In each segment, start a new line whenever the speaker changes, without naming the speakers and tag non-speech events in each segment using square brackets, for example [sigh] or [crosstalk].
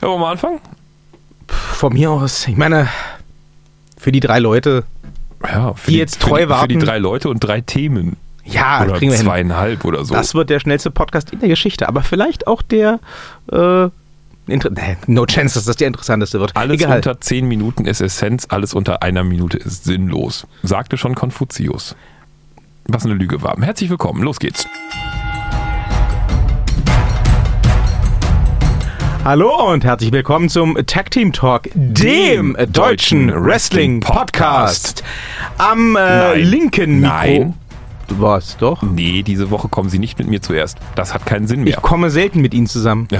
Ja, wollen wir mal anfangen?
Von mir aus, ich meine, für die drei Leute,
Ja, für
Die jetzt treu
für die, Für die drei Leute und drei Themen.
ja,
oder
kriegen wir hin.
zweieinhalb oder so.
Das wird der schnellste Podcast in der Geschichte, aber vielleicht auch der, äh, no chance, dass das der interessanteste wird.
alles
Egal.
unter zehn Minuten ist Essenz, alles unter einer Minute ist sinnlos. Sagte schon Konfuzius. Was eine Lüge war. Herzlich willkommen, los geht's.
Hallo und herzlich willkommen zum Tag Team Talk, dem,
Dem
deutschen Wrestling Podcast. Am äh, linken Mikro.
Nein.
Was doch?
Nee, diese Woche kommen Sie nicht mit mir zuerst. Das hat keinen Sinn
Ich
mehr.
komme selten mit Ihnen zusammen.
Äh,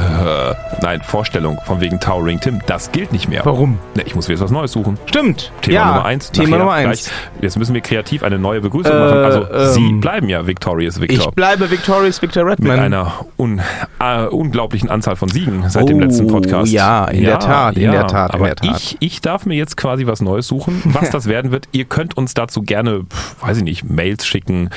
nein, Vorstellung von wegen Towering Tim, das gilt nicht mehr.
Warum?
Na, ich muss mir jetzt was Neues suchen.
Stimmt.
Thema
ja,
Nummer eins.
Thema Nummer eins.
gleich. Jetzt müssen wir kreativ eine neue Begrüßung
Äh,
machen. Also Sie
ähm,
bleiben ja Victorious
Ich
Victor.
bleibe Victorious Victor
Mit
Redman.
einer un, äh, unglaublichen Anzahl von Siegen seit dem
Oh,
letzten Podcast.
ja, in der Tat, in der Tat, in
Aber
der Tat.
Ich, ich darf mir jetzt quasi was Neues suchen. Was [laughs] das werden wird, ihr könnt uns dazu gerne, weiß ich nicht, Mails schicken,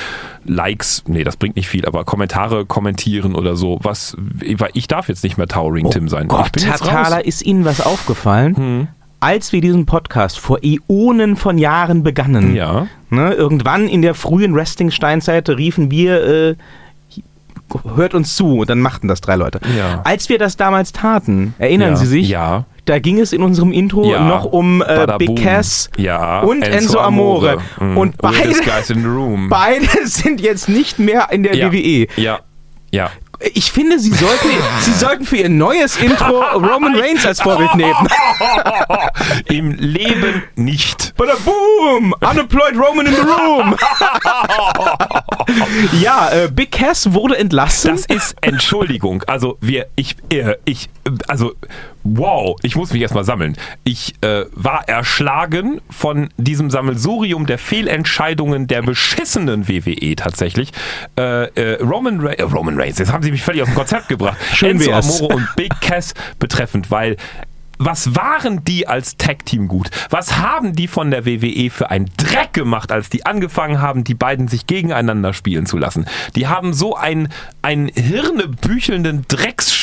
Likes, nee, das bringt nicht viel, aber Kommentare kommentieren oder so. Was, weil ich darf jetzt nicht mehr Towering Tim sein.
Oh Gott,
ich bin
Herr. Thaler, ist Ihnen was aufgefallen?
Hm.
Als wir diesen Podcast vor Äonen von Jahren begannen,
Ja.
ne, irgendwann in der frühen Wrestling-Steinzeit riefen wir, äh, hört uns zu und dann machten das drei Leute.
Ja.
Als wir das damals taten, erinnern
ja.
Sie sich?
Ja.
Da ging es in unserem Intro
Ja.
noch um äh, Big. Cass
ja.
und Enzo, Amore.
Mm.
Und beide, [laughs] beide sind jetzt nicht mehr in der
ja.
WWE.
Ja. Ja.
Ich finde, Sie sollten, [laughs] Sie sollten für Ihr neues Intro Roman Reigns als Vorbild nehmen. [laughs]
Im Leben nicht.
Bada boom! Unemployed Roman in the room! ja, äh, Big Cass wurde entlassen.
Das ist Entschuldigung. Also wir, ich, äh, ich, äh, also wow, ich muss mich erstmal sammeln. Ich äh, war erschlagen von diesem Sammelsurium der Fehlentscheidungen der beschissenen WWE tatsächlich. Äh, äh, Roman, Re äh, Roman Reigns, jetzt haben sie mich völlig aus dem Konzept gebracht. [laughs]
Schön
Enzo
wär's.
Amore und Big Cass betreffend, weil was waren die als Tag-Team gut? Was haben die von der WWE für einen Dreck gemacht, als die angefangen haben, die beiden sich gegeneinander spielen zu lassen? Die haben so einen, einen hirnebüchelnden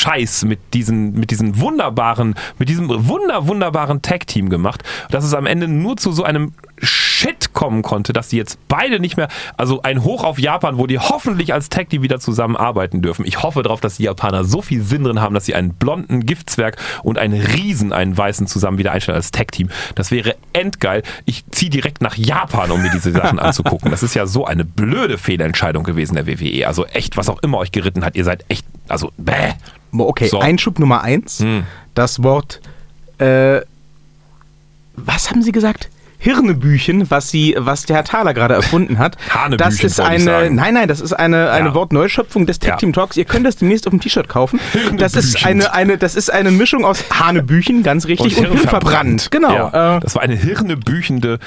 Drecksscheiß mit diesen, mit diesen wunderbaren, mit diesem wunder, wunderbaren Tag-Team gemacht, dass es am Ende nur zu so einem Shit kommen konnte, dass die jetzt beide nicht mehr, also ein Hoch auf Japan, wo die hoffentlich als Tag Team wieder zusammenarbeiten dürfen. Ich hoffe darauf, dass die Japaner so viel Sinn drin haben, dass sie einen blonden Giftzwerg und einen Riesen, einen weißen zusammen wieder einstellen als Tag Team. Das wäre endgeil. Ich ziehe direkt nach Japan, um mir diese Sachen [laughs] anzugucken. Das ist ja so eine blöde Fehlentscheidung gewesen der WWE. Also echt, was auch immer euch geritten hat, ihr seid echt, also bäh.
okay,
So.
Einschub Nummer eins.
Hm.
Das Wort, äh, was haben Sie gesagt? Hirnebüchen, was sie, was der Herr Thaler gerade erfunden hat. [laughs]
Hanebüchen,
das ist eine, nein, nein, das ist eine, eine
Ja.
Wortneuschöpfung des
Ja.
Team Talks. Ihr könnt das demnächst auf dem T-Shirt kaufen. [laughs] Das ist eine, eine, das ist eine Mischung aus Hanebüchen, ganz richtig, und, Hirnverbrannt. Genau.
Ja,
Äh,
das war eine hirnebüchende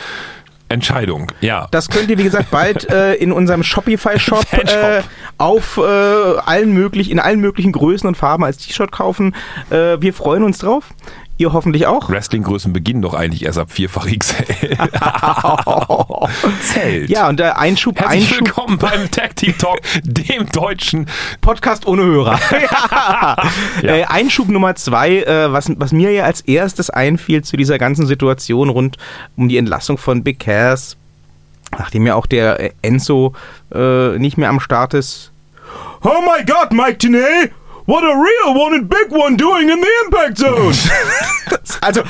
Entscheidung. Ja.
Das könnt ihr, wie gesagt, bald [laughs] äh, in unserem Shopify-Shop äh, auf äh, allen möglichen, in allen möglichen Größen und Farben als T-Shirt kaufen. Äh, wir freuen uns drauf. Ihr hoffentlich auch.
Wrestling-Größen beginnen doch eigentlich erst ab vierfach XL. [laughs] Zählt.
Ja, und der Einschub,
Herzlich
Einschub,
willkommen beim Tag Team Talk, dem deutschen.
Podcast ohne Hörer. [laughs] [laughs] Äh, Einschub Nummer zwei, äh, was, was mir ja als erstes einfiel zu dieser ganzen Situation rund um die Entlassung von Big Cass, nachdem ja auch der äh, Enzo äh, nicht mehr am Start ist. Oh my God, Mike Tenay! What a real one and big one doing in the Impact Zone! [laughs] also,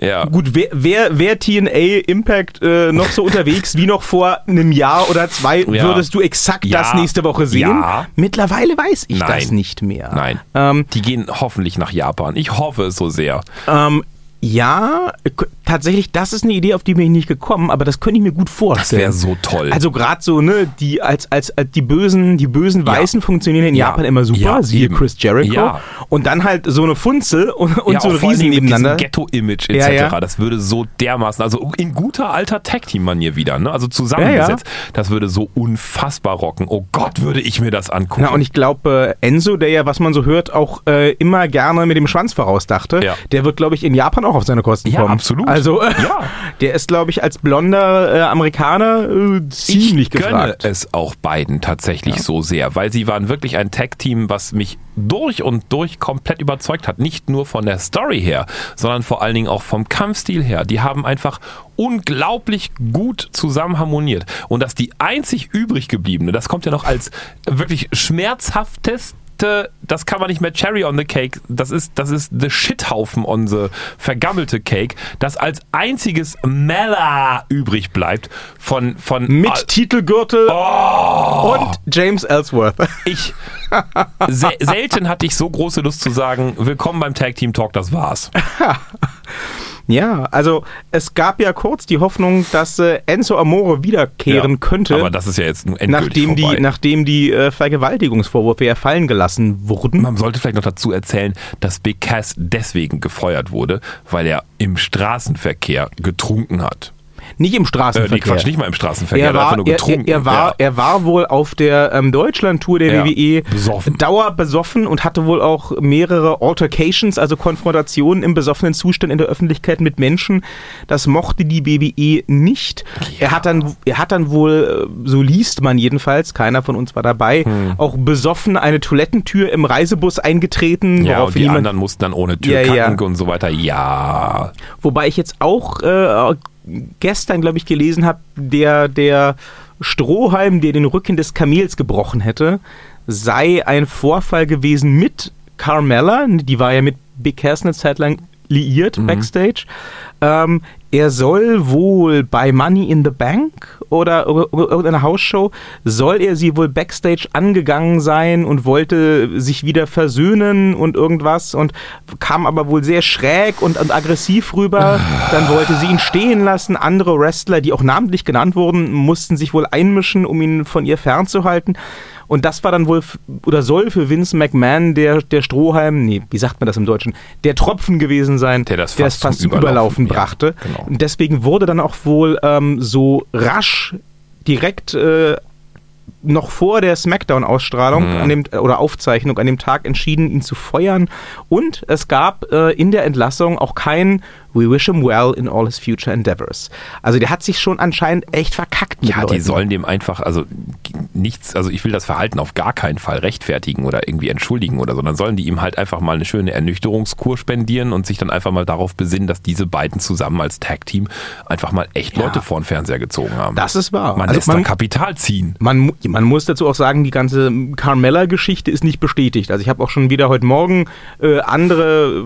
Ja.
gut, wer, wer, wer TNA Impact äh, noch so unterwegs wie noch vor einem Jahr oder zwei,
Ja.
würdest du exakt
Ja.
das nächste Woche sehen?
Ja.
Mittlerweile weiß ich
Nein.
das nicht mehr.
Nein.
Ähm,
Die gehen hoffentlich nach Japan. Ich hoffe es so sehr.
ähm, ja, tatsächlich, das ist eine Idee, auf die bin ich nicht gekommen, aber das könnte ich mir gut vorstellen.
wäre so toll.
Also gerade so, ne, die als, als, als die bösen, die bösen
Ja.
Weißen funktionieren in
Ja.
Japan immer super,
Ja,
siehe
eben.
Chris Jericho.
Ja.
Und dann halt so eine Funzel und, und
ja,
so ein Riesen nebeneinander.
Ghetto-Image etc.
Ja, ja.
Das würde so dermaßen, also in guter alter Tag-Team-Manier wieder, ne? also zusammengesetzt. Das würde so unfassbar rocken. Oh Gott, würde ich mir das angucken.
Na, und ich glaube, äh, Enzo, der ja, was man so hört, auch äh, immer gerne mit dem Schwanz vorausdachte,
Ja.
der wird, glaube ich, in Japan auch auf seine Kosten
Ja,
kommt.
absolut.
Also, äh,
Ja. [laughs]
der ist, glaube ich, als blonder äh, Amerikaner äh, ziemlich
ich gönne
gefragt.
es auch beiden tatsächlich so sehr, weil sie waren wirklich ein Tag-Team, was mich durch und durch komplett überzeugt hat. Nicht nur von der Story her, sondern vor allen Dingen auch vom Kampfstil her. Die haben einfach unglaublich gut zusammen harmoniert. Und dass die einzig übrig gebliebene, das kommt ja noch als wirklich schmerzhafteste das kann man nicht mehr Cherry on the Cake, das ist, das ist the Shithaufen on the vergammelte Cake, das als einziges Mella übrig bleibt von, von
Mit
Ah,
Titelgürtel
Oh.
und James Ellsworth. [laughs]
ich se selten hatte ich so große Lust zu sagen, willkommen beim Tag Team Talk, das war's. [laughs]
Ja, also es gab ja kurz die Hoffnung, dass äh, Enzo Amore wiederkehren
Ja,
könnte.
Aber das ist ja jetzt endgültig
nachdem
vorbei.
die, nachdem die äh, Vergewaltigungsvorwürfe ja fallen gelassen wurden.
Man sollte vielleicht noch dazu erzählen, dass Big Cass deswegen gefeuert wurde, weil er im Straßenverkehr getrunken hat.
Nicht im
Äh,
Straßenverkehr.
nee, Quatsch, nicht mal im Straßenverkehr,
Er
hat einfach
war,
nur
er, er,
getrunken.
er, war,
ja.
er war wohl auf der ähm, Deutschland-Tour der
Ja,
WWE
besoffen.
dauerbesoffen und hatte wohl auch mehrere Altercations, also Konfrontationen im besoffenen Zustand in der Öffentlichkeit mit Menschen. Das mochte die WWE nicht. Er, hat dann, er hat dann wohl, äh, so liest man jedenfalls, keiner von uns war dabei,
Hm.
auch besoffen eine Toilettentür im Reisebus eingetreten.
ja, und die anderen mussten dann ohne Tür
Ja, ja.
kacken und so weiter. Ja,
Wobei ich jetzt auch äh, gestern, glaube ich, gelesen habe, der, der Strohhalm, der den Rücken des Kamels gebrochen hätte, sei ein Vorfall gewesen mit Carmella. Die war ja mit Big Cass eine Zeit lang liiert backstage. Ähm, er soll wohl bei Money in the Bank oder ir- ir- irgendeiner Hausshow, soll er sie wohl backstage angegangen sein und wollte sich wieder versöhnen und irgendwas und kam aber wohl sehr schräg und, und aggressiv rüber. Dann wollte sie ihn stehen lassen. Andere Wrestler, die auch namentlich genannt wurden, mussten sich wohl einmischen, um ihn von ihr fernzuhalten. Und das war dann wohl oder soll für Vince McMahon der, der Strohhalm, nee, wie sagt man das im Deutschen, der Tropfen gewesen sein,
Der das
der
Fass
es fast
zum
zum Überlaufen
Überlaufen, ja,
brachte.
genau.
Und deswegen wurde dann auch wohl ähm, so rasch direkt äh, noch vor der Smackdown-Ausstrahlung
Mhm.
an dem oder Aufzeichnung an dem Tag entschieden, ihn zu feuern. Und es gab äh, in der Entlassung auch kein We wish him well in all his future endeavors. Also der hat sich schon anscheinend echt verkackt mit
Ja, die
Leuten.
sollen dem einfach, also nichts, also ich will das Verhalten auf gar keinen Fall rechtfertigen oder irgendwie entschuldigen oder so, dann sollen die ihm halt einfach mal eine schöne Ernüchterungskur spendieren und sich dann einfach mal darauf besinnen, dass diese beiden zusammen als Tag-Team einfach mal echt
Ja.
Leute vor den Fernseher gezogen haben.
Das ist wahr.
Man
Also
lässt
man-
da Kapital ziehen.
Man, mu- man muss dazu auch sagen, die ganze Carmella-Geschichte ist nicht bestätigt. Also ich habe auch schon wieder heute Morgen äh, andere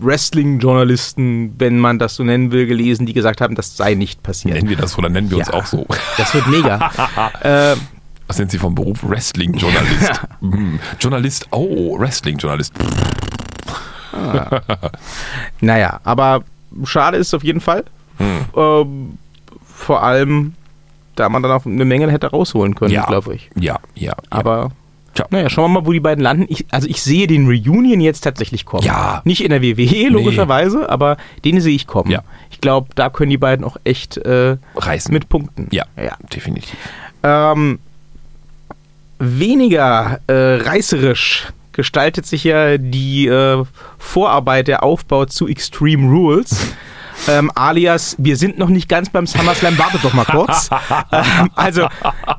Wrestling-Journalisten, wenn man das so nennen will, gelesen, die gesagt haben, das sei nicht passiert.
Nennen wir das so, dann nennen wir uns
Ja.
auch so.
Das wird mega. [laughs] äh,
Was sind Sie vom Beruf? Wrestling-Journalist. [laughs] Hm. Journalist, oh, Wrestling-Journalist.
naja, aber schade ist es auf jeden Fall.
Hm.
Ähm, vor allem, da man dann auch eine Menge hätte rausholen können,
Ja.
glaube ich.
Ja, ja.
Aber
Tja.
naja, schauen wir mal, wo die beiden landen. Ich, also ich sehe den Reunion jetzt tatsächlich kommen.
Ja.
Nicht in der WWE logischerweise, aber den sehe ich kommen.
Ja.
Ich glaube, da können die beiden auch echt äh,
Reißen.
mit punkten.
ja,
ja.
definitiv.
Ähm, weniger äh, reißerisch gestaltet sich ja die äh, Vorarbeit, der Aufbau zu Extreme Rules. Ähm, alias, wir sind noch nicht ganz beim SummerSlam, wartet doch mal kurz. [laughs] ähm, also,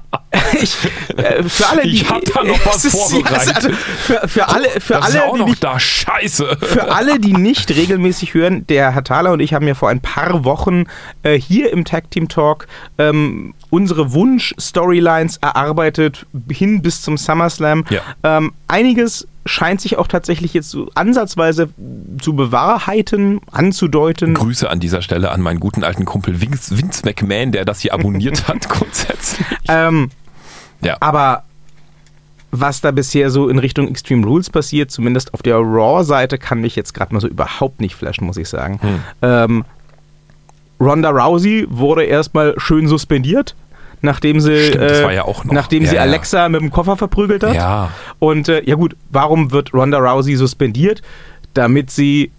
[laughs] ich, äh, für alle, die.
Ich hab da noch was [laughs] vorbereitet.
also, für, für alle, für
das
alle,
ist auch
die
noch
nicht
da. Scheiße.
für alle, die nicht regelmäßig hören, der Herr Thaler und ich haben ja vor ein paar Wochen äh, hier im Tag Team Talk ähm, unsere Wunsch-Storylines erarbeitet, hin bis zum SummerSlam.
Ja.
Ähm, einiges scheint sich auch tatsächlich jetzt so ansatzweise zu bewahrheiten, anzudeuten.
Grüße an dieser Stelle an meinen guten alten Kumpel Vince, Vince McMahon, der das hier abonniert [laughs] hat, grundsätzlich.
Ähm,
Ja.
aber was da bisher so in Richtung Extreme Rules passiert, zumindest auf der Raw-Seite, kann mich jetzt gerade mal so überhaupt nicht flashen, muss ich sagen.
Hm.
Ähm, Ronda Rousey wurde erstmal schön suspendiert, nachdem sie,
Stimmt,
äh,
ja
nachdem
Ja,
sie. Alexa mit dem Koffer verprügelt hat.
Ja.
Und äh, ja gut, warum wird Ronda Rousey suspendiert? Damit sie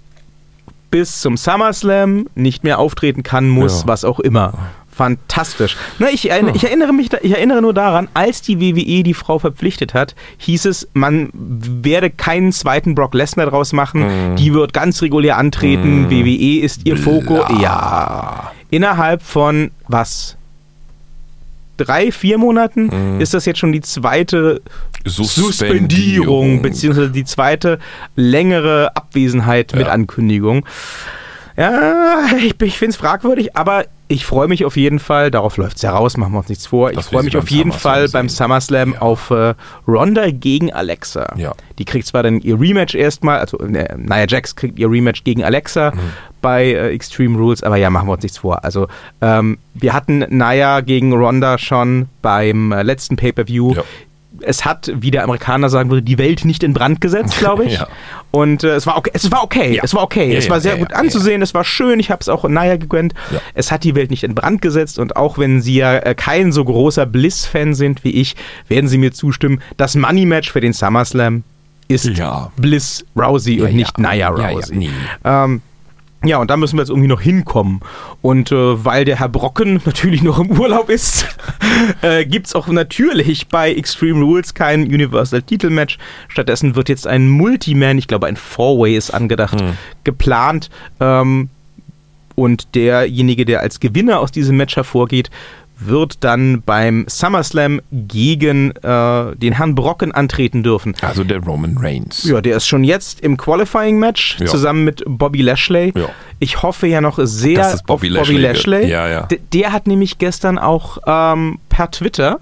bis zum SummerSlam nicht mehr auftreten kann, muss, was auch immer. Fantastisch. Ne, ich, erinnere, ich, erinnere mich, ich erinnere nur daran, als die WWE die Frau verpflichtet hat, hieß es, man werde keinen zweiten Brock Lesnar draus machen. Mm. Die wird ganz regulär antreten. Mm. WWE ist ihr Fokus. Ja. Innerhalb von was? Drei, vier Monaten mhm. ist das jetzt schon die zweite Suspendierung, Suspendierung beziehungsweise die zweite längere Abwesenheit ja. mit Ankündigung. Ja, ich, ich finde es fragwürdig, aber ich freue mich auf jeden Fall, darauf läuft es ja raus, machen wir uns nichts vor. Das ich freue mich auf jeden Fall beim SummerSlam ja. auf äh, Ronda gegen Alexa. Ja. Die kriegt zwar dann ihr Rematch erstmal, also äh, Nia Jax kriegt ihr Rematch gegen Alexa mhm. bei äh, Extreme Rules, aber ja, machen wir uns nichts vor. Also ähm, wir hatten Nia gegen Ronda schon beim äh, letzten Pay-Per-View. Ja es hat, wie der Amerikaner sagen würde, die Welt nicht in Brand gesetzt, glaube ich. [laughs] ja. Und äh, es war okay. Es war okay. Ja. Es war okay. Ja, es war sehr gut anzusehen. Es war schön. Ich habe es auch Naya gegönnt. Es hat die Welt nicht in Brand gesetzt. Und auch wenn Sie ja äh, kein so großer Bliss-Fan sind wie ich, werden Sie mir zustimmen, das Money-Match für den SummerSlam ist Bliss Rousey und nicht Naya Rousey. Nee. Ähm, ja, und da müssen wir jetzt irgendwie noch hinkommen. Und äh, weil der Herr Brocken [laughs] natürlich noch im Urlaub ist, [laughs] äh, gibt es auch natürlich bei Extreme Rules kein Universal Titelmatch. Stattdessen wird jetzt ein Multiman, ich glaube ein Four-Way ist angedacht, hm. geplant. Ähm, und derjenige, der als Gewinner aus diesem Match hervorgeht, wird dann beim SummerSlam gegen äh, den Herrn Brocken antreten dürfen.
Also der Roman Reigns.
Ja, der ist schon jetzt im Qualifying-Match ja. zusammen mit Bobby Lashley. Ja. Ich hoffe ja noch sehr
auf Bobby Lashley. Bobby Lashley.
Ja, ja. D der hat nämlich gestern auch ähm, per Twitter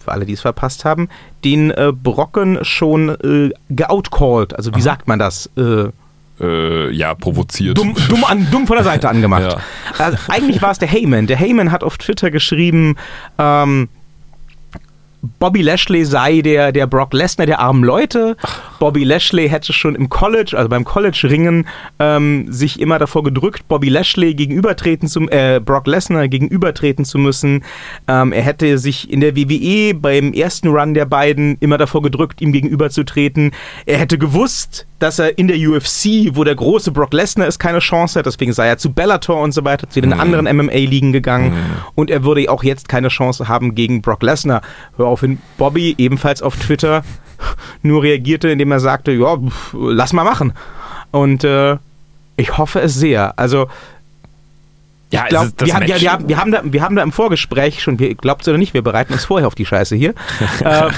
für alle, die es verpasst haben, den äh, Brocken schon äh, geoutcalled. Also wie Aha. sagt man das? Äh,
äh, ja, provoziert.
Dumm, dumm, an, dumm von der Seite [laughs] angemacht. ja. also, eigentlich war es der Heyman. Der Heyman hat auf Twitter geschrieben, ähm, Bobby Lashley sei der, der Brock Lesnar der armen Leute. Bobby Lashley hätte schon im College, also beim College-Ringen, ähm, sich immer davor gedrückt, Bobby Lashley gegenübertreten zu, äh, Brock Lesnar gegenübertreten zu müssen. Ähm, er hätte sich in der WWE beim ersten Run der beiden immer davor gedrückt, ihm gegenüberzutreten. Er hätte gewusst, dass er in der UFC, wo der große Brock Lesnar ist, keine Chance hat. Deswegen sei er zu Bellator und so weiter, zu den mhm. anderen MMA-Ligen gegangen. Mhm. Und er würde auch jetzt keine Chance haben gegen Brock Lesnar. Woraufhin Bobby ebenfalls auf Twitter nur reagierte, indem er sagte, ja, lass mal machen. Und äh, ich hoffe es sehr. Also ja, glaub, wir, haben, ja, wir, haben, wir, haben da, wir haben da im Vorgespräch schon, glaubt oder nicht, wir bereiten uns vorher auf die Scheiße hier. [laughs] äh,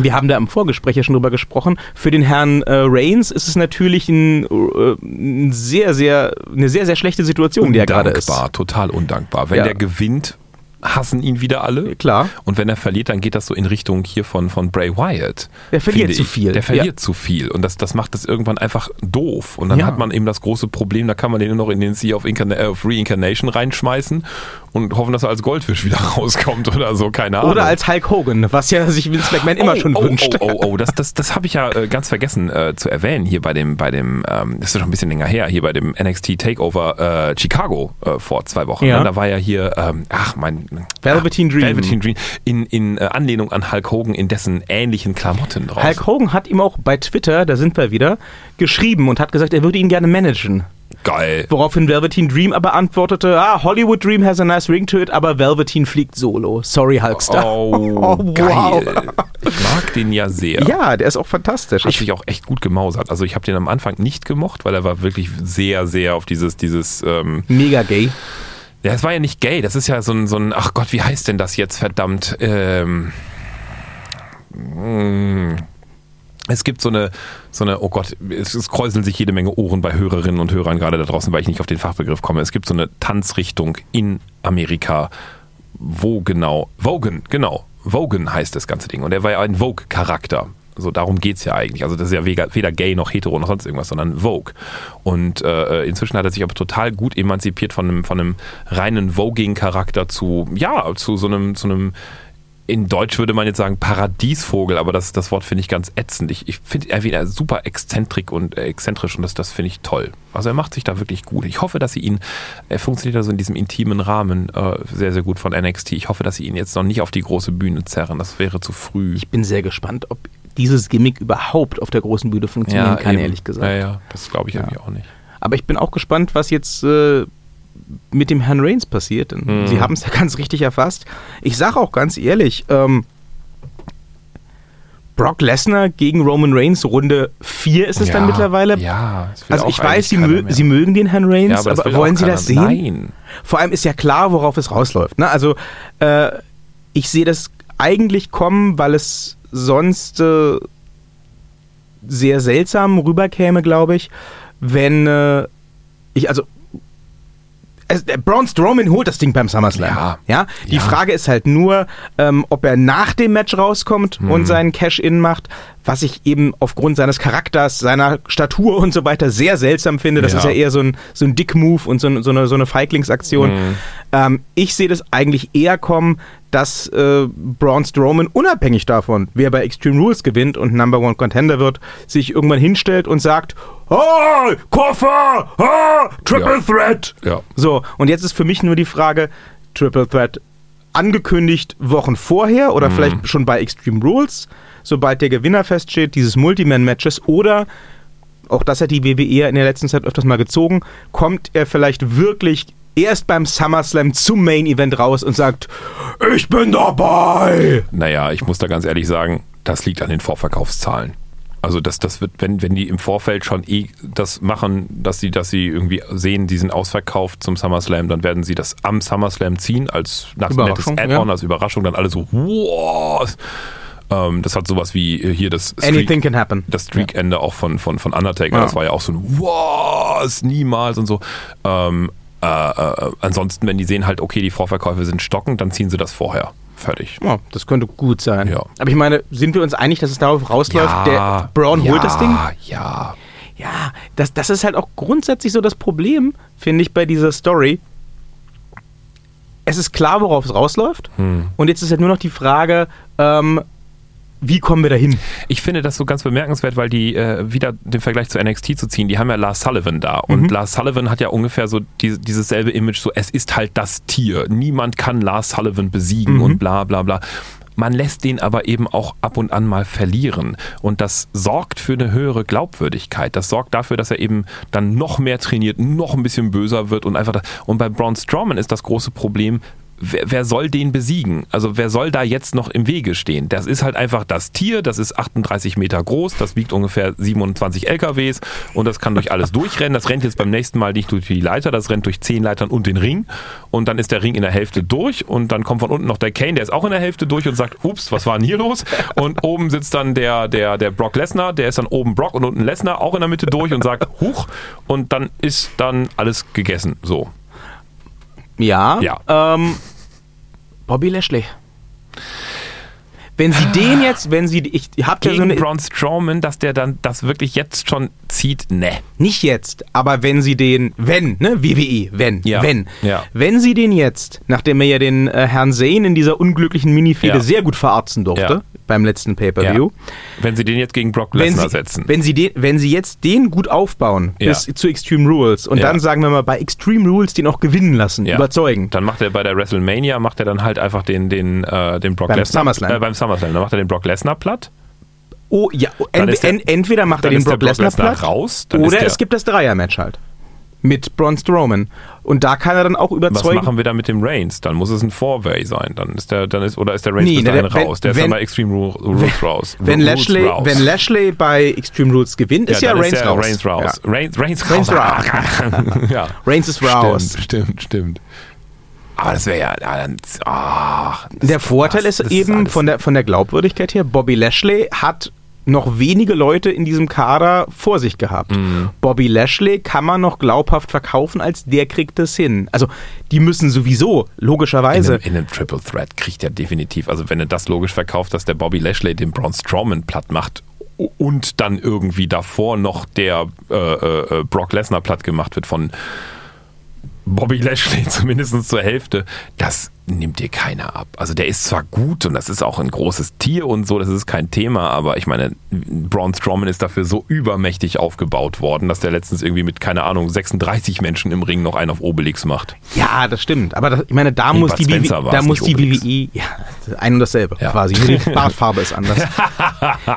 wir haben da im Vorgespräch ja schon drüber gesprochen. Für den Herrn äh, Reigns ist es natürlich ein, äh, ein, sehr, sehr, eine sehr, sehr schlechte Situation,
die
er gerade ist.
Undankbar, total undankbar. Wenn ja. der gewinnt, hassen ihn wieder alle.
Klar.
Und wenn er verliert, dann geht das so in Richtung hier von, von Bray Wyatt.
Der verliert zu viel.
Der verliert ja. zu viel. Und das, das macht das irgendwann einfach doof. Und dann ja. hat man eben das große Problem, da kann man den nur noch in den Sea of, Incarna äh, of Reincarnation reinschmeißen und hoffen, dass er als Goldfisch wieder [laughs] rauskommt oder so, keine Ahnung.
Oder als Hulk Hogan, was ja sich Vince McMahon oh, immer schon
oh,
wünscht.
Oh, oh, oh, das, das, das habe ich ja äh, ganz vergessen äh, zu erwähnen hier bei dem, bei dem, ähm, das ist schon ein bisschen länger her, hier bei dem NXT Takeover äh, Chicago äh, vor zwei Wochen. Ja. Ne? Da war ja hier, ähm, ach mein,
Velveteen Dream.
Velveteen Dream in, in äh, Anlehnung an Hulk Hogan in dessen ähnlichen Klamotten drauf.
Hulk Hogan hat ihm auch bei Twitter, da sind wir wieder, geschrieben und hat gesagt, er würde ihn gerne managen.
Geil.
Woraufhin Velveteen Dream aber antwortete, ah, Hollywood Dream has a nice ring to it, aber Velveteen fliegt solo. Sorry, Hulkster.
Oh, [laughs] oh geil. Ich mag den ja sehr.
Ja, der ist auch fantastisch.
Hat sich auch echt gut gemausert. Also ich habe den am Anfang nicht gemocht, weil er war wirklich sehr, sehr auf dieses, dieses ähm,
Mega gay.
Ja, es war ja nicht gay, das ist ja so ein, so ein, ach Gott, wie heißt denn das jetzt, verdammt? Ähm, mh, hm es gibt so eine, so eine, oh Gott, es, es kräuseln sich jede Menge Ohren bei Hörerinnen und Hörern gerade da draußen, weil ich nicht auf den Fachbegriff komme. Es gibt so eine Tanzrichtung in Amerika, wo genau, Vogan, genau, Vogan heißt das ganze Ding. Und er war ja ein Vogue-Charakter. So, darum geht es ja eigentlich. Also das ist ja weder, gay noch hetero noch sonst irgendwas, sondern Vogue. Und äh, inzwischen hat er sich aber total gut emanzipiert von einem, von einem reinen Voging-Charakter zu, ja, zu so einem, zu einem in Deutsch würde man jetzt sagen Paradiesvogel, aber das, das Wort finde ich ganz ätzend. Ich, ich finde er wieder super exzentrik und äh, exzentrisch und das, das finde ich toll. Also er macht sich da wirklich gut. Ich hoffe, dass sie ihn, er funktioniert also in diesem intimen Rahmen äh, sehr, sehr gut von NXT. Ich hoffe, dass sie ihn jetzt noch nicht auf die große Bühne zerren. Das wäre zu früh.
Ich bin sehr gespannt, ob dieses Gimmick überhaupt auf der großen Bühne funktionieren ja, kann, eben. ehrlich gesagt.
Ja, ja, das glaube ich ja. irgendwie auch nicht.
Aber ich bin auch gespannt, was jetzt äh, mit dem Herrn Reigns passiert. Mhm. Sie haben es ja ganz richtig erfasst. Ich sage auch ganz ehrlich, ähm, Brock Lesnar gegen Roman Reigns, Runde 4 ist es ja, dann mittlerweile.
Ja,
also ich weiß, Sie, mö Sie, mögen den Herrn Reigns, ja, aber, aber wollen Sie das sehen?
Nein.
Vor allem ist ja klar, worauf es rausläuft. Ne? Also äh, ich sehe das eigentlich kommen, weil es sonst äh, sehr seltsam rüberkäme, glaube ich, wenn äh, ich, also es, Braun Strowman holt das Ding beim SummerSlam. Ja. ja? Die ja. Frage ist halt nur, ähm, ob er nach dem Match rauskommt mhm. und seinen Cash-In macht, was ich eben aufgrund seines Charakters, seiner Statur und so weiter sehr seltsam finde. Das ja. ist ja eher so ein, so ein Dick-Move und so, so, eine, so eine Feiglingsaktion. Mhm. Ähm, ich sehe das eigentlich eher kommen, dass äh, Braun Strowman unabhängig davon, wer bei Extreme Rules gewinnt und Number One Contender wird, sich irgendwann hinstellt und sagt, Oh, Koffer! Oh, Triple ja. Threat!
Ja.
So, und jetzt ist für mich nur die Frage, Triple Threat angekündigt Wochen vorher oder mhm. vielleicht schon bei Extreme Rules, sobald der Gewinner feststeht, dieses Multiman-Matches oder auch das hat die WWE in der letzten Zeit öfters mal gezogen, kommt er vielleicht wirklich erst beim SummerSlam zum Main Event raus und sagt, ich bin dabei.
Naja, ich muss da ganz ehrlich sagen, das liegt an den Vorverkaufszahlen. Also das, das wird, wenn, wenn die im Vorfeld schon eh das machen, dass sie, dass sie irgendwie sehen, die sind ausverkauft zum SummerSlam, dann werden sie das am SummerSlam ziehen als nach nettes Add-on, ja. als Überraschung, dann alle so, wow. Ähm, das hat sowas wie hier das
Streak, can happen.
Das Streak-Ende ja. auch von, von, von Undertaker. Ja. Das war ja auch so ein wow, niemals und so. Ähm, äh, äh, ansonsten, wenn die sehen halt, okay, die Vorverkäufe sind stockend, dann ziehen sie das vorher. Fertig.
Ja, das könnte gut sein.
Ja.
Aber ich meine, sind wir uns einig, dass es darauf rausläuft,
ja,
der Brown holt das Ding?
Ja.
Ja, das, das ist halt auch grundsätzlich so das Problem, finde ich, bei dieser Story. Es ist klar, worauf es rausläuft. Hm. Und jetzt ist halt nur noch die Frage, ähm, wie kommen wir dahin?
Ich finde das so ganz bemerkenswert, weil die äh, wieder den Vergleich zu NXT zu ziehen, die haben ja Lars Sullivan da und mhm. Lars Sullivan hat ja ungefähr so die, dieses selbe Image, so es ist halt das Tier, niemand kann Lars Sullivan besiegen mhm. und bla bla bla. Man lässt den aber eben auch ab und an mal verlieren. Und das sorgt für eine höhere Glaubwürdigkeit. Das sorgt dafür, dass er eben dann noch mehr trainiert, noch ein bisschen böser wird und einfach. Das. Und bei Braun Strowman ist das große Problem, wer, wer, soll den besiegen? Also wer soll da jetzt noch im Wege stehen? Das ist halt einfach das Tier, das ist 38 Meter groß, das wiegt ungefähr 27 LKWs und das kann durch alles [laughs] durchrennen. Das rennt jetzt beim nächsten Mal nicht durch die Leiter, das rennt durch 10 Leitern und den Ring und dann ist der Ring in der Hälfte durch und dann kommt von unten noch der Kane, der ist auch in der Hälfte durch und sagt, ups, was war denn hier los? Und oben sitzt dann der, der, der Brock Lesnar, der ist dann oben Brock und unten Lesnar auch in der Mitte durch und sagt, huch und dann ist dann alles gegessen. So.
Ja.
ja.
Ähm, Bobby Lashley. Wenn sie den jetzt, wenn sie, ich hab
ja
so eine.
Braun Strowman, dass der dann das wirklich jetzt schon zieht, ne.
Nicht jetzt, aber wenn sie den, wenn, ne, WWE, wenn,
ja.
wenn.
Ja.
Wenn sie den jetzt, nachdem er ja den äh, Herrn Zane in dieser unglücklichen Minifehde ja. sehr gut verarzten durfte, beim letzten Pay-Per-View.
Wenn sie den jetzt gegen Brock Lesnar setzen.
Wenn sie, den, wenn sie jetzt den gut aufbauen bis zu Extreme Rules und dann sagen wir mal bei Extreme Rules den auch gewinnen lassen, überzeugen.
Dann macht er bei der WrestleMania, macht er dann halt einfach den, den, äh, den Brock Lesnar. Äh, beim SummerSlam. Dann macht er den Brock Lesnar platt.
Oh ja, ent, der, entweder macht er den Brock Lesnar platt
raus,
oder es gibt das Dreier-Match halt mit Braun Strowman. Und da kann er dann auch überzeugen.
Was machen wir da mit dem Reigns? Dann muss es ein Four-Way sein. Dann ist der, dann ist, oder ist der Reigns nee, bis dahin
wenn,
raus? Der
wenn,
ist dann bei Extreme Rules raus. [laughs]
Wenn, Lashley, raus. wenn Lashley bei Extreme Rules gewinnt, ist ja, ja Reigns, ist raus.
Reigns raus.
Ja.
Reigns, Reigns,
Reigns
raus. [laughs] [laughs]
ja. Reigns ist raus.
Stimmt, stimmt, stimmt. Aber das wäre ja. Oh,
der Vorteil ist, ist eben von der, von der Glaubwürdigkeit her, Bobby Lashley hat noch wenige Leute in diesem Kader vor sich gehabt. Mhm. Bobby Lashley kann man noch glaubhaft verkaufen, als der kriegt es hin. Also die müssen sowieso, logischerweise.
In einem, in einem Triple Threat kriegt er definitiv, also wenn er das logisch verkauft, dass der Bobby Lashley den Braun Strowman platt macht und dann irgendwie davor noch der äh, äh, Brock Lesnar platt gemacht wird von Bobby Lashley [laughs] zumindest zur Hälfte, das nimmt dir keiner ab. Also der ist zwar gut und das ist auch ein großes Tier und so, das ist kein Thema, aber ich meine, Braun Strowman ist dafür so übermächtig aufgebaut worden, dass der letztens irgendwie mit, keine Ahnung, 36 Menschen im Ring noch einen auf Obelix macht.
Ja, das stimmt. Aber das, ich meine, da nee, muss die, WWE, da muss die WWE, ja, ein und dasselbe ja. quasi. Nur die [laughs] Bartfarbe ist anders.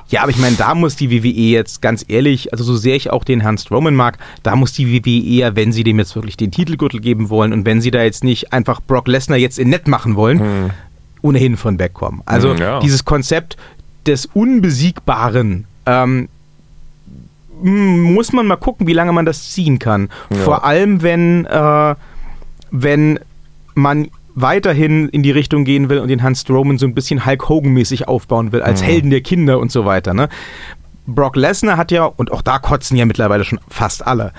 ja, aber ich meine, da muss die WWE jetzt ganz ehrlich, also so sehr ich auch den Herrn Strowman mag, da muss die WWE eher, wenn sie dem jetzt wirklich den Titelgürtel geben wollen und wenn sie da jetzt nicht einfach Brock Lesnar jetzt in nett machen wollen, hm. ohnehin von wegkommen. Also hm, ja. dieses Konzept des Unbesiegbaren, ähm, muss man mal gucken, wie lange man das ziehen kann. Ja. Vor allem, wenn, äh, wenn man weiterhin in die Richtung gehen will und den Hans Strowman so ein bisschen Hulk Hogan-mäßig aufbauen will, als mhm. Helden der Kinder und so weiter. Ne? Brock Lesnar hat ja, und auch da kotzen ja mittlerweile schon fast alle,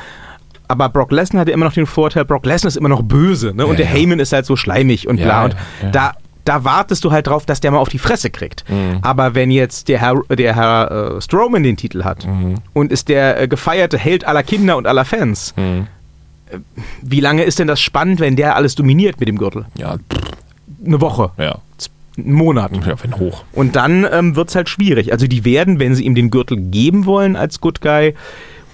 aber Brock Lesnar hat ja immer noch den Vorteil, Brock Lesnar ist immer noch böse, ne? Und ja, der ja. Heyman ist halt so schleimig und ja, bla. Und da, da wartest du halt drauf, dass der mal auf die Fresse kriegt. Mhm. Aber wenn jetzt der Herr, der Herr äh, Strowman den Titel hat mhm. und ist der äh, gefeierte Held aller Kinder und aller Fans, mhm. Wie lange ist denn das spannend, wenn der alles dominiert mit dem Gürtel?
Ja.
Eine Woche.
Ja.
Einen Monat.
Ja, wenn hoch.
Und dann ähm, wird es halt schwierig. Also die werden, wenn sie ihm den Gürtel geben wollen als Good Guy,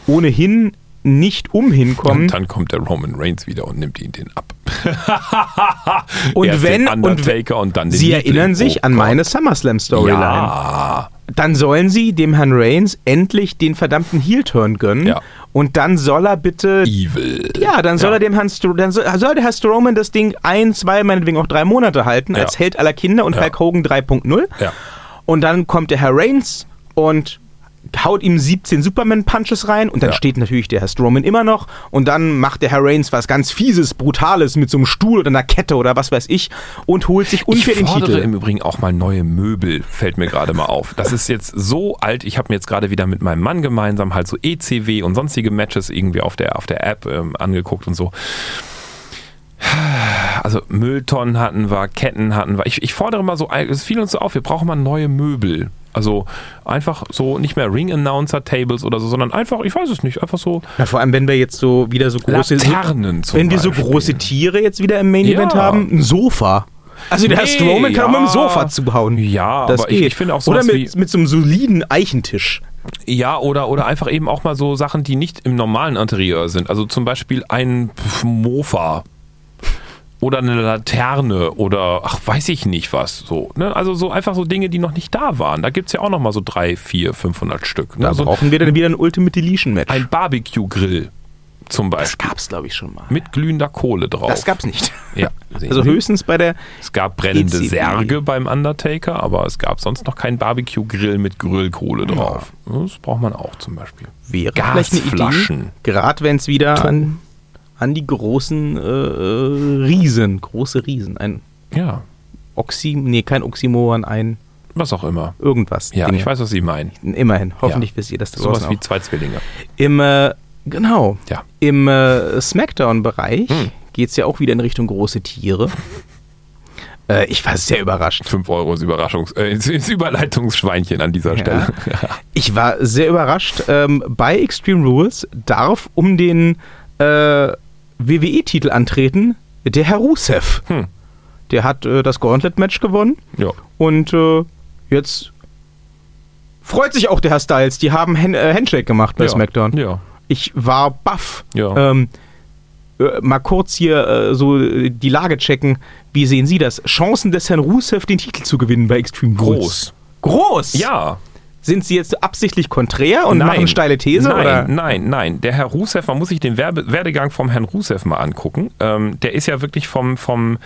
ohnehin nicht umhinkommen.
Und dann kommt der Roman Reigns wieder und nimmt ihn den ab. [laughs]
und Erst wenn Undertaker und, und dann den Sie Liebling. erinnern sich oh an Gott. meine SummerSlam Storyline. Ja. Dann sollen Sie dem Herrn Reigns endlich den verdammten Heel-Turn gönnen. Ja. Und dann soll er bitte.
Evil.
Ja, dann soll ja. er dem Herrn Stro dann soll, soll, der Herr Strowman das Ding ein, zwei, meinetwegen auch drei Monate halten, als Held aller Kinder und Hulk Hogan 3.0. Ja. Und dann kommt der Herr Reigns und haut ihm 17 Superman-Punches rein und dann ja. steht natürlich der Herr Strowman immer noch und dann macht der Herr Reigns was ganz Fieses, Brutales mit so einem Stuhl oder einer Kette oder was weiß ich und holt sich unfair den Titel. Ich
im Übrigen auch mal neue Möbel, fällt mir gerade mal auf. Das ist jetzt so alt, ich habe mir jetzt gerade wieder mit meinem Mann gemeinsam halt so ECW und sonstige Matches irgendwie auf der, auf der App ähm, angeguckt und so. Also Mülltonnen hatten wir, Ketten hatten wir. Ich, ich fordere mal so, es fiel uns so auf, wir brauchen mal neue Möbel. Also einfach so nicht mehr Ring-Announcer-Tables oder so, sondern einfach, ich weiß es nicht, einfach so.
Ja, vor allem, wenn wir jetzt so wieder so große.
Laternen
zum Wenn wir so große Tiere jetzt wieder im Main-Event ja. haben, ein Sofa. Also der nee, Strowman kann ja. mit dem Sofa zuhauen.
Ja, das aber geht. ich, ich finde auch
so. Oder mit, mit so einem soliden Eichentisch.
Ja, oder, oder einfach eben auch mal so Sachen, die nicht im normalen Interieur sind. Also zum Beispiel ein Mofa oder eine Laterne oder ach, weiß ich nicht was. So, ne? Also so einfach so Dinge, die noch nicht da waren. Da gibt es ja auch noch mal so drei, vier, 500 Stück.
Ne? Da
also,
brauchen wir dann wieder ein Ultimate Deletion Match.
Ein Barbecue-Grill zum Beispiel. Das
gab es, glaube ich, schon mal.
Mit glühender Kohle drauf.
Das gab es nicht.
Ja, [laughs]
also höchstens bei der.
Es gab brennende ECB. Särge beim Undertaker, aber es gab sonst noch keinen Barbecue-Grill mit Grillkohle drauf. Ja. Das braucht man auch zum Beispiel.
Wäre Gasflaschen. Gerade wenn es wieder an an die großen äh, äh, Riesen, große Riesen. Ein
ja.
Oxy, nee, kein Oxymoron, ein
was auch immer.
Irgendwas.
Ja, Dinge. ich weiß, was Sie meinen.
Immerhin. Hoffentlich ja. wisst ihr das.
So was wie zwei Zwillinge.
Im, äh, genau.
Ja.
Im äh, Smackdown-Bereich hm. geht es ja auch wieder in Richtung große Tiere. [laughs] äh, ich war sehr überrascht.
5 Euro ins, Überraschungs äh, ins, ins Überleitungsschweinchen an dieser ja. Stelle. [laughs]
ich war sehr überrascht. Ähm, bei Extreme Rules darf um den äh, WWE-Titel antreten, der Herr Rusev. Hm. Der hat äh, das Gauntlet-Match gewonnen.
Ja.
Und äh, jetzt freut sich auch der Herr Styles. Die haben Hand äh, Handshake gemacht bei
ja.
SmackDown.
Ja.
Ich war baff.
Ja.
Ähm, äh, mal kurz hier äh, so die Lage checken. Wie sehen Sie das? Chancen des Herrn Rusev, den Titel zu gewinnen bei Extreme
Rules?
Groß. Groß?
Ja.
Sind Sie jetzt absichtlich konträr und
nein,
machen steile These?
Nein,
oder?
nein, nein. Der Herr Rusev, man muss sich den Werbe Werdegang vom Herrn Rusev mal angucken. Ähm, der ist ja wirklich vom, vom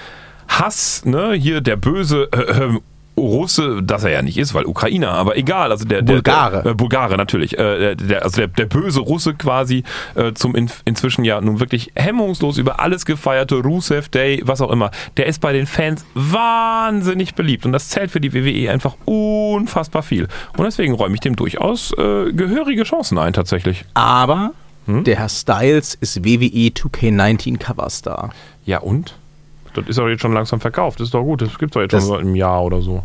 Hass, ne, hier der böse äh, äh Russe, das er ja nicht ist, weil Ukrainer, aber egal, also der, der
Bulgare,
der, äh, Bulgare natürlich, äh, der, also der, der böse Russe quasi äh, zum in, inzwischen ja nun wirklich hemmungslos über alles gefeierte Rusev Day, was auch immer, der ist bei den Fans wahnsinnig beliebt und das zählt für die WWE einfach unfassbar viel und deswegen räume ich dem durchaus äh, gehörige Chancen ein tatsächlich.
Aber hm? der Herr Styles ist WWE 2K19 Coverstar.
Ja und? Das ist doch jetzt schon langsam verkauft. Das ist doch gut. Das gibt es doch jetzt das schon im Jahr oder so.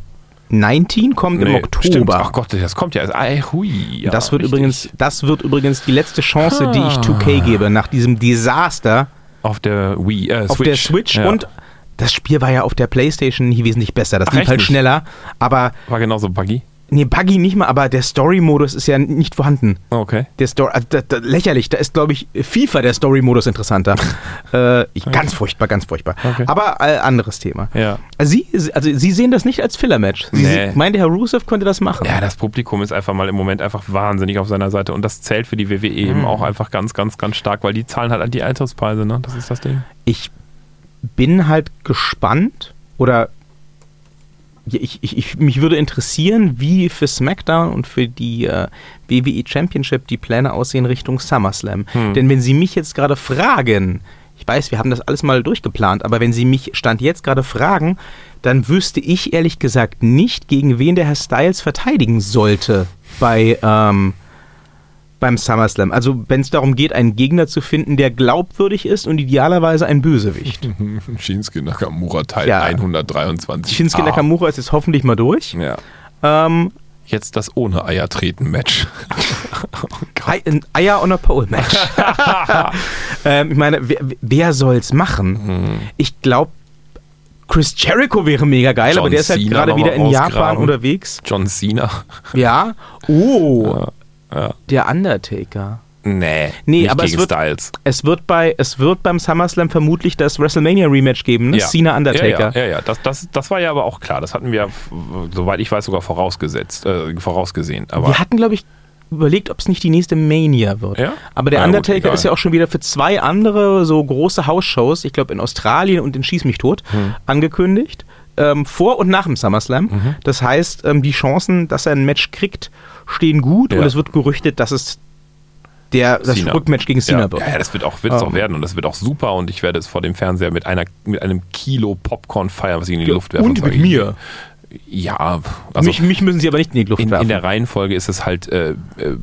19 kommt nee, im Oktober. Stimmt.
Ach Gott, das kommt ja. Ay, hui, ja
das, wird übrigens, das wird übrigens die letzte Chance, ah. die ich 2K gebe, nach diesem Desaster.
Auf der Wii,
äh, Switch. Auf der Switch
ja.
und Das Spiel war ja auf der Playstation nicht wesentlich besser. Das
Ach,
lief halt
nicht?
schneller. Aber,
War genauso buggy.
Nee, Buggy nicht mal, aber der Story-Modus ist ja nicht vorhanden.
Okay.
Der Story, also, da, da, lächerlich, da ist, glaube ich, FIFA der Story-Modus interessanter. [laughs] äh, ich, Ganz furchtbar, ganz furchtbar.
Okay.
Aber äh, anderes Thema.
Ja.
Sie, also Sie sehen das nicht als Filler-Match. Sie,
Nee.
Sie meinte, Herr Rusev könnte das machen.
Ja, das Publikum ist einfach mal im Moment einfach wahnsinnig auf seiner Seite und das zählt für die WWE eben auch einfach ganz, ganz, ganz stark, weil die zahlen halt an die Eintrittspreise, ne? Das ist das Ding.
Ich bin halt gespannt oder ich, ich, ich, mich würde interessieren, wie für SmackDown und für die äh, WWE Championship die Pläne aussehen Richtung SummerSlam.
Hm.
Denn wenn Sie mich jetzt gerade fragen, ich weiß, wir haben das alles mal durchgeplant, aber wenn Sie mich Stand jetzt gerade fragen, dann wüsste ich ehrlich gesagt nicht, gegen wen der Herr Styles verteidigen sollte bei, ähm, beim SummerSlam. Also wenn es darum geht, einen Gegner zu finden, der glaubwürdig ist und idealerweise ein Bösewicht. [laughs]
Shinsuke Nakamura Teil
Ja.
123.
Shinsuke
Ah.
Nakamura ist jetzt hoffentlich mal durch.
Ja.
Ähm,
Jetzt das ohne Eier treten Match. [laughs]
Ein Eier on a Pole Match. [laughs] ähm, ich meine, wer, wer soll's machen?
Hm.
Ich glaube, Chris Jericho wäre mega geil,
John
aber der ist halt gerade wieder in Japan unterwegs.
John Cena.
Ja. Oh,
Ja. Ja.
der Undertaker.
Nee,
Nee, aber es wird-
Styles.
Es wird, bei, es wird beim SummerSlam vermutlich das WrestleMania-Rematch geben, ne?
Ja.
Cena Undertaker.
Ja, ja, ja, ja. Das, das, das war ja aber auch klar. Das hatten wir, soweit ich weiß, sogar vorausgesetzt, äh, vorausgesehen. Aber
Wir hatten, glaube ich, überlegt, ob es nicht die nächste Mania wird.
Ja?
Aber der
gut,
Undertaker
egal.
ist ja auch schon wieder für zwei andere so große Hausshows, ich glaube in Australien und in Schieß mich tot,
Hm.
angekündigt. Ähm, vor und nach dem SummerSlam.
Mhm.
Das heißt, ähm, die Chancen, dass er ein Match kriegt, stehen gut
Ja.
und es wird gerüchtet, dass es der, das
Cena.
Rückmatch gegen Cena
ja,
wird.
ja, das wird auch, wird es
Ähm.
auch werden und das wird auch super und ich werde es vor dem Fernseher mit einer mit einem Kilo Popcorn feiern, was ich in die Luft werfe.
und mit mir.
Ja, also
mich, mich müssen sie aber nicht in die Luft
in,
werfen.
in der Reihenfolge ist es halt äh, äh,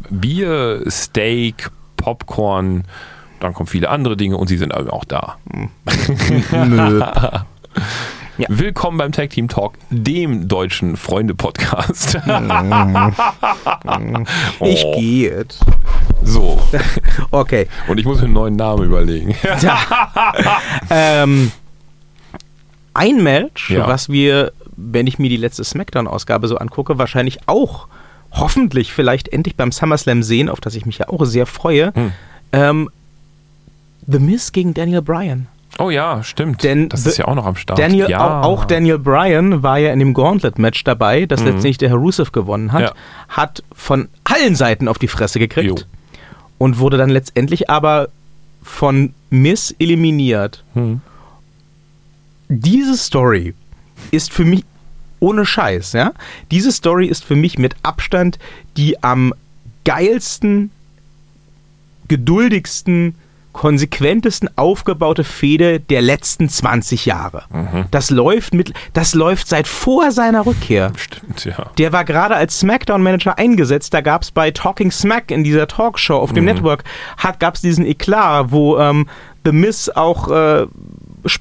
Bier, Steak, Popcorn, dann kommen viele andere Dinge und sie sind aber auch da. [laughs]
Nö. [laughs] Ja.
Willkommen beim Tag Team Talk, dem deutschen Freunde-Podcast. [laughs]
Ich
Oh,
gehe jetzt.
So. [laughs]
Okay.
Und ich muss mir einen neuen Namen überlegen. [laughs]
Ähm, ein Match,
Ja.
was wir, wenn ich mir die letzte Smackdown-Ausgabe so angucke, wahrscheinlich auch hoffentlich vielleicht endlich beim SummerSlam sehen, auf das ich mich ja auch sehr freue.
Hm.
Ähm, The Miz gegen Daniel Bryan.
Oh ja, stimmt.
Denn
das ist ja auch noch am Start.
Daniel,
ja.
auch, auch Daniel Bryan war ja in dem Gauntlet-Match dabei, das letztendlich der Herr Rusev gewonnen hat,
Mhm. Ja.
hat von allen Seiten auf die Fresse gekriegt
Jo.
und wurde dann letztendlich aber von Miz eliminiert.
Hm.
diese Story ist für mich ohne Scheiß, ja. Diese Story ist für mich mit Abstand die am geilsten, geduldigsten, konsequentesten aufgebaute Fehde der letzten 20 Jahre.
Mhm.
Das läuft mit, das läuft seit vor seiner Rückkehr.
Stimmt, ja.
Der war gerade als SmackDown-Manager eingesetzt. Da gab es bei Talking Smack in dieser Talkshow auf dem Network, gab es diesen Eklat, wo ähm, The Miz auch äh,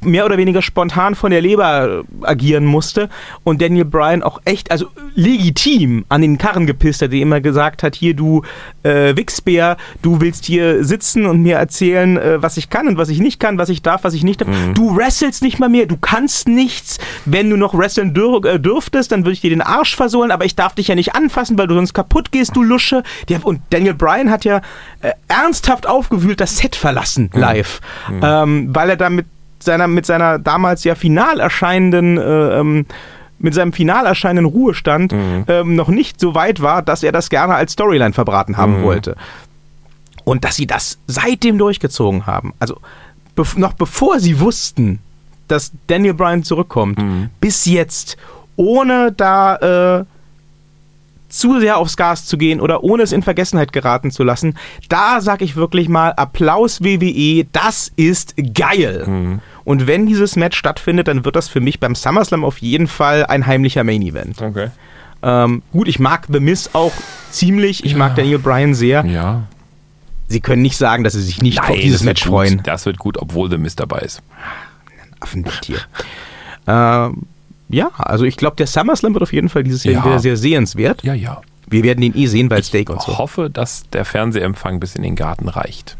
mehr oder weniger spontan von der Leber agieren musste und Daniel Bryan auch echt, also legitim an den Karren gepisst hat, der immer gesagt hat, hier du äh, Wichsbär, du willst hier sitzen und mir erzählen, äh, was ich kann und was ich nicht kann, was ich darf, was ich nicht darf. Du wrestelst nicht mal mehr, du kannst nichts. Wenn du noch wresteln dür äh, dürftest, dann würde ich dir den Arsch versohlen, aber ich darf dich ja nicht anfassen, weil du sonst kaputt gehst, du Lusche. Und Daniel Bryan hat ja äh, ernsthaft aufgewühlt das Set verlassen, live, ähm, weil er da mit seiner, mit seiner damals ja final erscheinenden äh, ähm, mit seinem final erscheinenden Ruhestand ähm, noch nicht so weit war, dass er das gerne als Storyline verbraten haben wollte. Und dass sie das seitdem durchgezogen haben, also bev noch bevor sie wussten, dass Daniel Bryan zurückkommt, bis jetzt, ohne da äh, zu sehr aufs Gas zu gehen oder ohne es in Vergessenheit geraten zu lassen, da sag ich wirklich mal Applaus WWE, das ist geil. Und wenn dieses Match stattfindet, dann wird das für mich beim SummerSlam auf jeden Fall ein heimlicher Main Event.
Okay.
Ähm, gut, ich mag The Miz auch ziemlich, ich mag Daniel Bryan sehr.
Ja.
Sie können nicht sagen, dass sie sich nicht auf dieses Match
gut.
freuen.
Das wird gut, obwohl The Mist dabei ist.
Affendicktier. ähm, ja, also ich glaube, der SummerSlam wird auf jeden Fall dieses Jahr
Ja.
wieder sehr sehenswert.
Ja, ja.
Wir werden ihn eh sehen bei Steak und
Ich
so.
hoffe, dass der Fernsehempfang bis in den Garten reicht.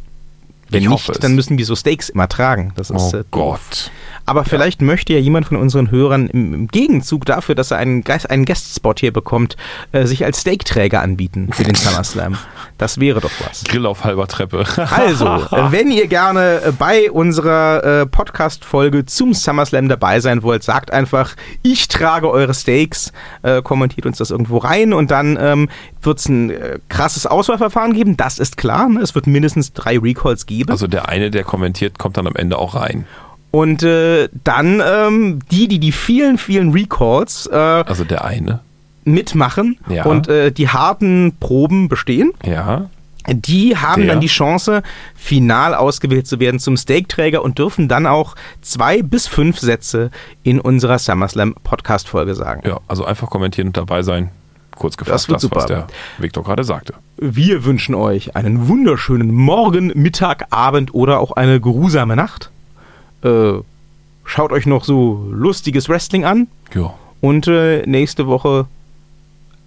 Wenn
ich
nicht, dann müssen wir so Steaks immer tragen. Das ist
Oh
äh.
Gott.
Aber vielleicht möchte ja jemand von unseren Hörern im, im Gegenzug dafür, dass er einen, Geist- einen Guest-Spot hier bekommt, äh, sich als Steakträger anbieten für den SummerSlam. Das wäre doch was.
Grill auf halber Treppe. [laughs]
Also, äh, wenn ihr gerne äh, bei unserer äh, Podcast-Folge zum SummerSlam dabei sein wollt, sagt einfach, ich trage eure Steaks, äh, kommentiert uns das irgendwo rein und dann ähm, wird es ein äh, krasses Auswahlverfahren geben, das ist klar. Ne? Es wird mindestens drei Recalls geben.
Also der eine, der kommentiert, kommt dann am Ende auch rein.
Und äh, dann ähm, die, die die vielen, vielen Recalls äh,
Also der eine.
mitmachen
Ja.
und äh, die harten Proben bestehen,
Ja.
die haben
Der.
dann die Chance, final ausgewählt zu werden zum Steakträger und dürfen dann auch zwei bis fünf Sätze in unserer SummerSlam Podcast-Folge sagen.
Ja, also einfach kommentieren und dabei sein. Kurz gefasst,
Das wird
das,
super.
was der Viktor gerade sagte.
Wir wünschen euch einen wunderschönen Morgen, Mittag, Abend oder auch eine geruhsame Nacht. Äh, schaut euch noch so lustiges Wrestling an
Ja.
und äh, nächste Woche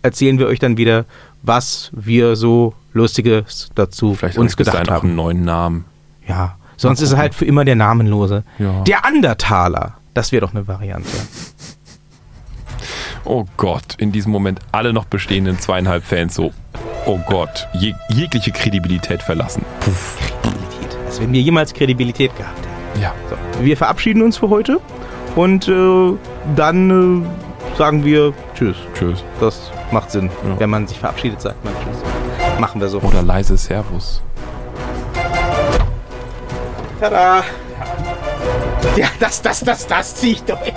erzählen wir euch dann wieder, was wir so Lustiges dazu
Vielleicht
uns gedacht
dahin auch einen
haben.
neuen Namen.
Ja, sonst ist er halt für immer der Namenlose.
Ja.
Der Undertaler, das wäre doch eine Variante.
Oh Gott, in diesem Moment alle noch bestehenden zweieinhalb Fans so, oh Gott, jeg jegliche Kredibilität verlassen. Puff.
Kredibilität. Als wenn wir jemals Kredibilität gehabt hätten.
Ja.
So, wir verabschieden uns für heute und äh, dann äh, sagen wir Tschüss.
Tschüss.
Das macht Sinn.
Ja.
Wenn man sich verabschiedet, sagt man Tschüss. Machen wir so.
Oder leise Servus.
Tada! Ja, das, das, das, das zieh ich doch. ey.